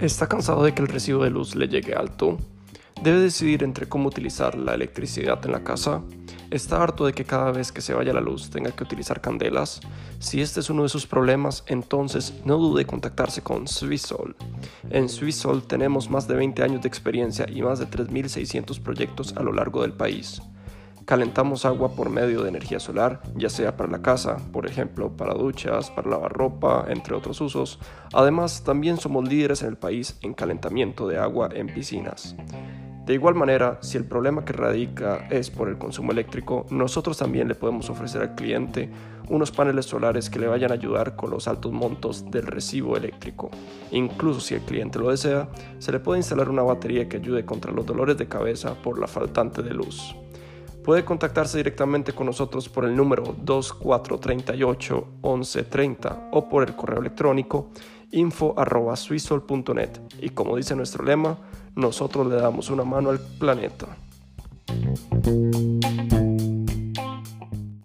¿Está cansado de que el recibo de luz le llegue alto? ¿Debe decidir entre cómo utilizar la electricidad en la casa? ¿Está harto de que cada vez que se vaya la luz tenga que utilizar candelas? Si este es uno de sus problemas, entonces no dude en contactarse con Swissol. En Swissol tenemos más de 20 años de experiencia y más de 3.600 proyectos a lo largo del país. Calentamos agua por medio de energía solar, ya sea para la casa, por ejemplo, para duchas, para lavar ropa, entre otros usos. Además, también somos líderes en el país en calentamiento de agua en piscinas. De igual manera, si el problema que radica es por el consumo eléctrico, nosotros también le podemos ofrecer al cliente unos paneles solares que le vayan a ayudar con los altos montos del recibo eléctrico. Incluso si el cliente lo desea, se le puede instalar una batería que ayude contra los dolores de cabeza por la faltante de luz. Puede contactarse directamente con nosotros por el número 2438 1130 o por el correo electrónico info.suisol.net y como dice nuestro lema, nosotros le damos una mano al planeta.